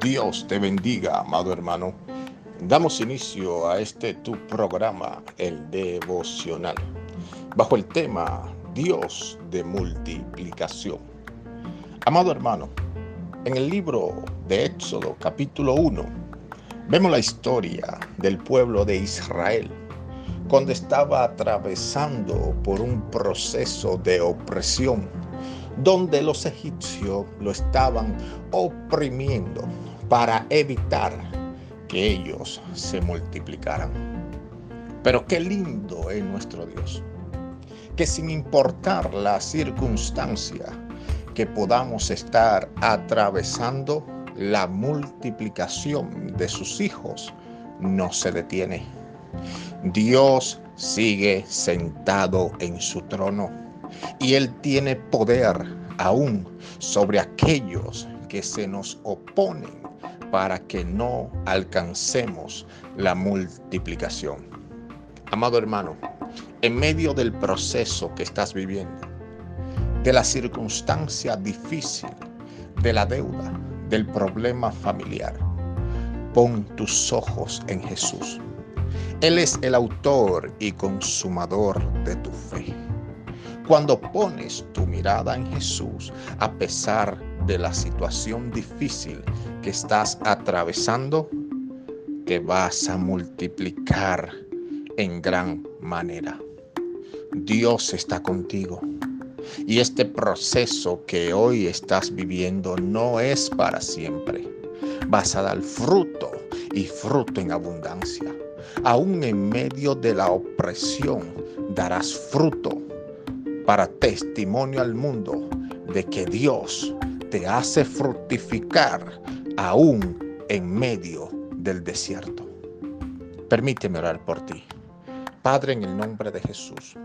Dios te bendiga, amado hermano. Damos inicio a este tu programa, el devocional, bajo el tema Dios de multiplicación. Amado hermano, en el libro de Éxodo capítulo 1, vemos la historia del pueblo de Israel cuando estaba atravesando por un proceso de opresión donde los egipcios lo estaban oprimiendo para evitar que ellos se multiplicaran. Pero qué lindo es nuestro Dios, que sin importar la circunstancia que podamos estar atravesando, la multiplicación de sus hijos no se detiene. Dios sigue sentado en su trono y Él tiene poder aún sobre aquellos que se nos oponen para que no alcancemos la multiplicación. Amado hermano, en medio del proceso que estás viviendo, de la circunstancia difícil, de la deuda, del problema familiar, pon tus ojos en Jesús. Él es el autor y consumador de tu fe. Cuando pones tu mirada en Jesús, a pesar de la situación difícil que estás atravesando, te vas a multiplicar en gran manera. Dios está contigo. Y este proceso que hoy estás viviendo no es para siempre. Vas a dar fruto y fruto en abundancia. Aún en medio de la opresión darás fruto para testimonio al mundo de que Dios te hace fructificar aún en medio del desierto. Permíteme orar por ti. Padre, en el nombre de Jesús,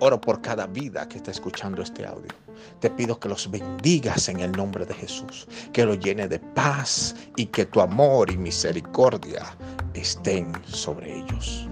oro por cada vida que está escuchando este audio. Te pido que los bendigas en el nombre de Jesús, que los llene de paz y que tu amor y misericordia estén sobre ellos.